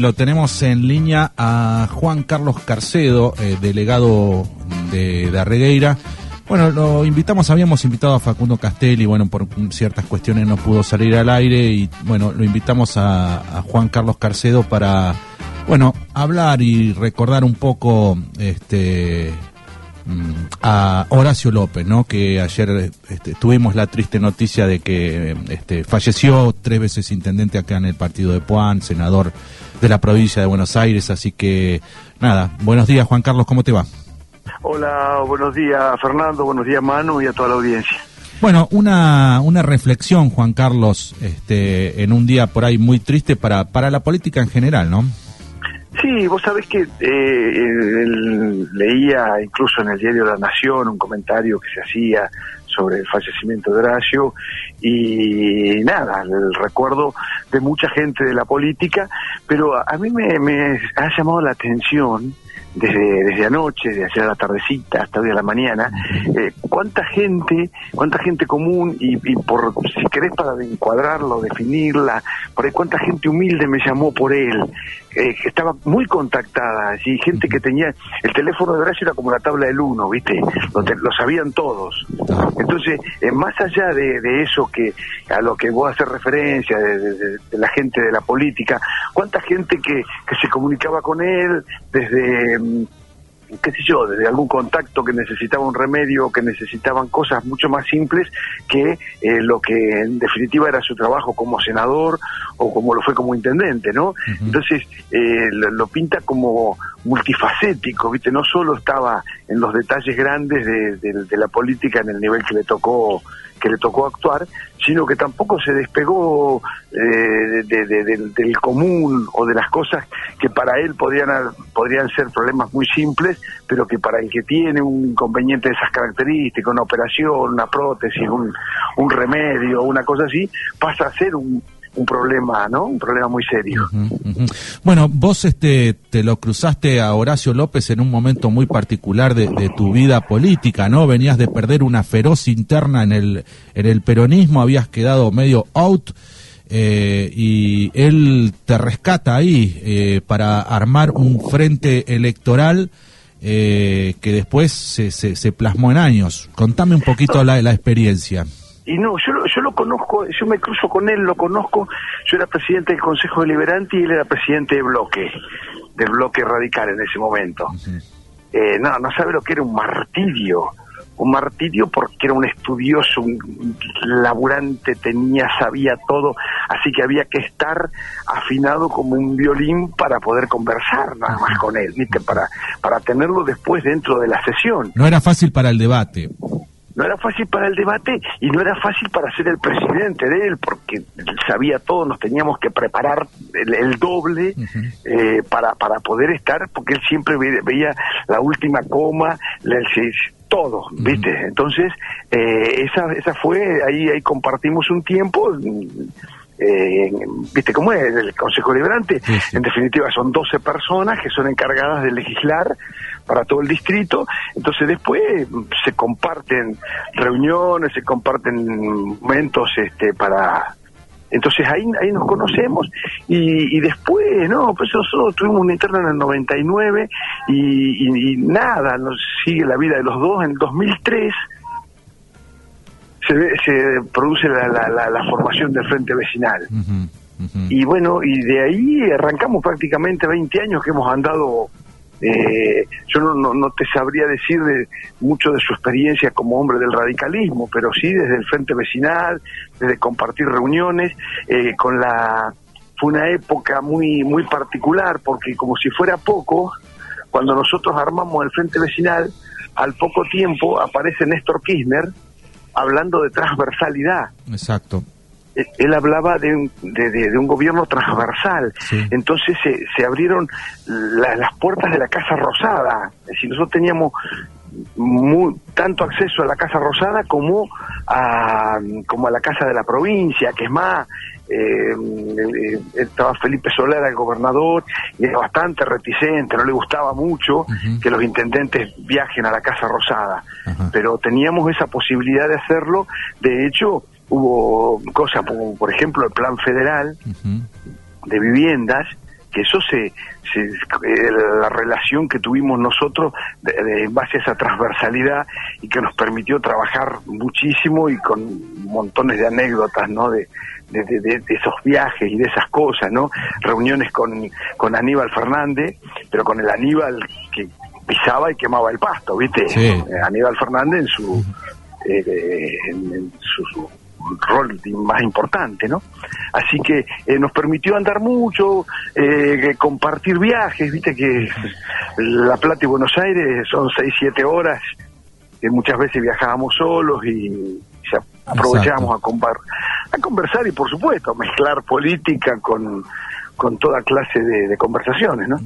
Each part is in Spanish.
Lo tenemos en línea a Juan Carlos Carcedo, eh, delegado de, de, Arregueira. Bueno, lo invitamos, habíamos invitado a Facundo Castelli, bueno, por ciertas cuestiones no pudo salir al aire y bueno, lo invitamos a, Juan Carlos Carcedo para, bueno, hablar y recordar un poco este a Horacio López, ¿no? Que ayer este, tuvimos la triste noticia de que este, falleció tres veces intendente acá en el partido de Puan, senador de la provincia de Buenos Aires, así que nada, buenos días Juan Carlos, ¿cómo te va? Hola, buenos días Fernando, buenos días Manu y a toda la audiencia. Bueno, una, una reflexión, Juan Carlos, este, en un día por ahí muy triste para, para la política en general, ¿no? Sí, vos sabés que eh, leía incluso en el diario La Nación un comentario que se hacía sobre el fallecimiento de Horacio y nada, el recuerdo de mucha gente de la política, pero a mí me ha llamado la atención desde, anoche, desde ayer a la tardecita hasta hoy a la mañana, eh, cuánta gente, cuánta gente común y, por, si querés para encuadrarlo, definirla, por ahí cuánta gente humilde me llamó por él, eh, estaba muy contactada, ¿sí? gente que tenía, el teléfono de Horacio era como la tabla del uno, ¿viste? Lo, sabían todos. Entonces, eh, más allá de, de, eso que a lo que vos haces referencia, de, de, de, la gente de la política, cuánta gente que, que se comunicaba con él desde qué sé yo, desde algún contacto que necesitaba un remedio, que necesitaban cosas mucho más simples que eh, lo que en definitiva era su trabajo como senador o como lo fue como intendente, ¿no? Uh -huh. Entonces eh, lo, lo, pinta como multifacético, ¿viste? No solo estaba en los detalles grandes de, de, de la política en el nivel que le tocó que le tocó actuar, sino que tampoco se despegó eh, de, de, de, del común o de las cosas que para él podrían, podrían ser problemas muy simples, pero que para el que tiene un inconveniente de esas características, una operación, una prótesis, un, un remedio, una cosa así, pasa a ser un, un problema, ¿no? Un problema muy serio. Bueno, vos este te lo cruzaste a Horacio López en un momento muy particular de, de, tu vida política, ¿no? Venías de perder una feroz interna en el en el peronismo, habías quedado medio out. Eh, y él te rescata ahí eh, para armar un frente electoral eh, que después se, se, se, plasmó en años. Contame un poquito la, la experiencia. Y no, yo, yo lo conozco, yo me cruzo con él, lo conozco. Yo era presidente del Consejo Deliberante y él era presidente de bloque, del bloque radical en ese momento. Eh, no, no sabe lo que era un martirio. Un martirio porque era un estudioso, un laburante, tenía, sabía todo, así que había que estar afinado como un violín para poder conversar nada más con él, ¿viste? Para, para tenerlo después dentro de la sesión. No era fácil para el debate no era fácil para el debate y no era fácil para ser el presidente de él, porque sabía todo, nos teníamos que preparar el, el doble uh -huh. eh, para, para poder estar, porque él siempre veía, veía la última coma, el, todo, uh -huh. ¿viste? Entonces, eh, esa, esa fue, ahí, ahí compartimos un tiempo. Eh, ¿Viste cómo es el Consejo Liberante? Sí, sí. En definitiva, son 12 personas que son encargadas de legislar para todo el distrito. Entonces, después se comparten reuniones, se comparten momentos este, para. Entonces ahí, ahí nos conocemos y, y después, no, pues nosotros tuvimos una interna en el 99 y, y, y nada, nos sigue la vida de los dos. En el 2003 se, se produce la, la, la, la, formación del Frente Vecinal. Uh -huh, uh -huh. Y bueno, y de ahí arrancamos prácticamente 20 años que hemos andado. Eh, yo no, no, no, te sabría decir de, mucho de su experiencia como hombre del radicalismo, pero sí desde el Frente Vecinal, desde compartir reuniones, eh, con la. Fue una época muy, muy particular, porque como si fuera poco, cuando nosotros armamos el Frente Vecinal, al poco tiempo aparece Néstor Kirchner, hablando de transversalidad. Exacto. Él hablaba de un, de, de, de un gobierno transversal. Sí. Entonces se, se abrieron la, las puertas de la Casa Rosada. Es decir, nosotros teníamos muy, tanto acceso a la Casa Rosada como a, como a la Casa de la Provincia, que es más, eh, eh, estaba Felipe Soler, el gobernador, y era bastante reticente, no le gustaba mucho uh -huh. que los intendentes viajen a la Casa Rosada, uh -huh. pero teníamos esa posibilidad de hacerlo, de hecho hubo cosas como por ejemplo el plan federal uh -huh. de viviendas, que eso se, se eh, la relación que tuvimos nosotros en base a esa transversalidad y que nos permitió trabajar muchísimo y con montones de anécdotas, ¿no? De, de, de, esos viajes y de esas cosas, ¿no? Reuniones con, con Aníbal Fernández, pero con el Aníbal que pisaba y quemaba el pasto, ¿viste? Eh, Aníbal Fernández en su, eh, en, su, rol más importante, ¿no? Así que eh, nos permitió andar mucho, compartir viajes, viste que La Plata y Buenos Aires son 6, 7 horas, que muchas veces viajábamos solos y aprovechábamos a, a conversar y por supuesto mezclar política con, con toda clase de, conversaciones, ¿no?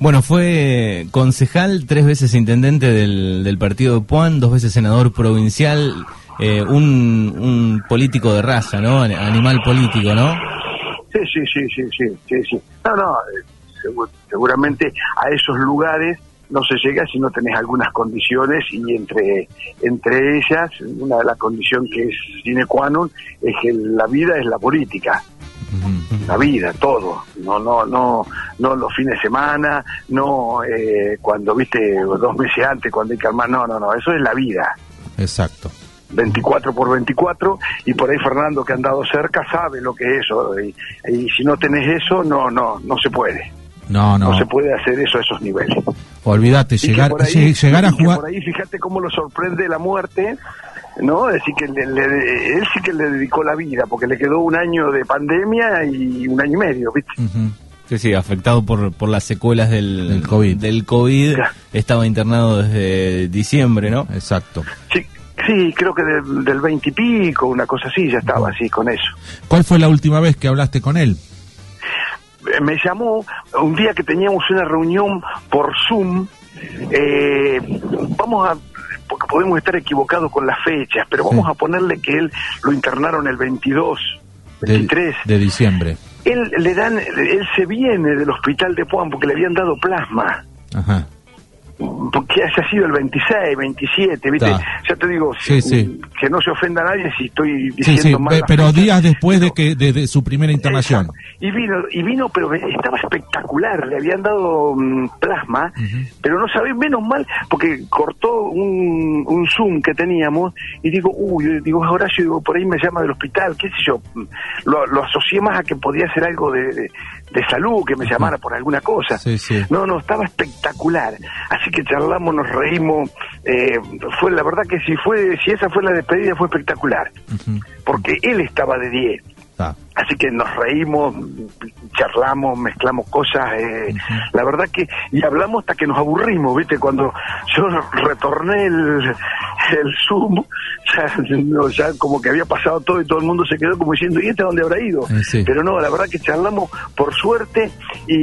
Bueno, fue concejal, tres veces intendente del, del partido de Puan, dos veces senador provincial, eh, un, un político de raza, ¿no? Animal político, ¿no? Sí, sí, sí, sí, sí, sí, sí. No, no, eh, seguramente a esos lugares no se llega si no tenés algunas condiciones y entre entre ellas una de las condiciones que es sine qua non es que la vida es la política la vida todo no no no no los fines de semana no eh, cuando viste dos meses antes cuando hay que armar no no no eso es la vida exacto 24 por 24 y por ahí Fernando que ha andado cerca sabe lo que es eso y, y si no tenés eso no no no se puede no, no. No se puede hacer eso a esos niveles. Olvídate, llegar, llegar a jugar. Por ahí, fíjate cómo lo sorprende la muerte, ¿no? Es decir, que él sí que le dedicó la vida, porque le quedó un año de pandemia y un año y medio, ¿viste? Sí, sí, afectado por, por las secuelas del, COVID. Del COVID estaba internado desde diciembre, ¿no? Exacto. Sí, sí creo que del veintipico, una cosa así, ya estaba así con eso. ¿Cuál fue la última vez que hablaste con él? me llamó un día que teníamos una reunión por Zoom. Eh, vamos a, porque podemos estar equivocados con las fechas, pero vamos a ponerle que él lo internaron el 22, 23 de, diciembre. Él le dan, él se viene del hospital de Puan porque le habían dado plasma. Ajá porque haya sido el 26, 27, ¿viste? Ya te digo, que no se ofenda a nadie si estoy diciendo mal. Pero días después de que de, su primera internación. Y vino, y vino, pero estaba espectacular, le habían dado mm, plasma, pero no sabía, menos mal, porque cortó un, un Zoom que teníamos y digo, uy, digo, Horacio, digo, por ahí me llama del hospital, qué sé yo, lo, lo asocié más a que podía ser algo de, de salud, que me llamara por alguna cosa. No, no, estaba espectacular. Así que charlamos, nos reímos. Eh, fue la verdad que si fue, si esa fue la despedida fue espectacular, porque él estaba de 10. Ah. Así que nos reímos, charlamos, mezclamos cosas, eh, la verdad que, y hablamos hasta que nos aburrimos, ¿viste? Cuando yo retorné el, el Zoom, ya, como que había pasado todo y todo el mundo se quedó como diciendo, ¿y este dónde habrá ido? Eh, Pero no, la verdad que charlamos por suerte y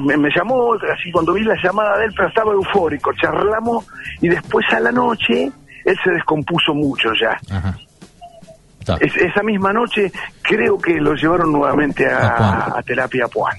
me, llamó, así cuando vi la llamada de él, pero estaba eufórico, charlamos y después a la noche él se descompuso mucho ya. esa misma noche creo que lo llevaron nuevamente a, a terapia Puan.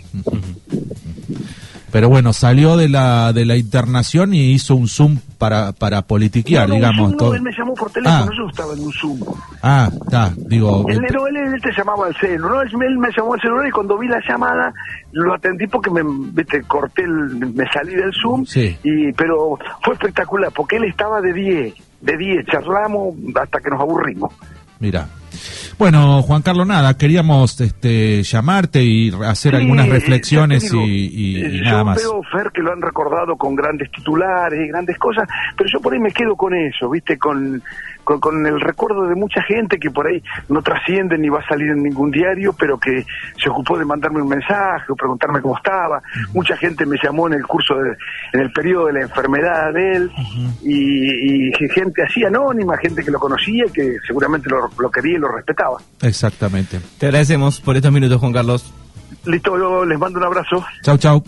Pero bueno, salió de la de la internación y hizo un Zoom para para politiquear, digamos. todo. él me llamó por teléfono, ah. yo estaba en un Zoom. Ah, está, digo. Él, él, te llamaba al celu, ¿no? Él, me llamó al celular y cuando vi la llamada lo atendí porque me viste, corté, el, me salí del Zoom. Sí. Y, pero fue espectacular porque él estaba de 10, de 10, charlamos hasta que nos aburrimos. Mira. Bueno, Juan Carlos, nada, queríamos este, llamarte y hacer algunas reflexiones y, eh, nada más. Yo veo, Fer, que lo han recordado con grandes titulares y grandes cosas, pero yo por ahí me quedo con eso, ¿viste? Con, con, el recuerdo de mucha gente que por ahí no trasciende ni va a salir en ningún diario, pero que se ocupó de mandarme un mensaje o preguntarme cómo estaba. Mucha gente me llamó en el curso, de, en el periodo de la enfermedad de él, y, gente así anónima, gente que lo conocía y que seguramente lo, lo quería y lo respetaba. Exactamente. Te agradecemos por estos minutos, Juan Carlos. Listo, les mando un abrazo. Chau, chau.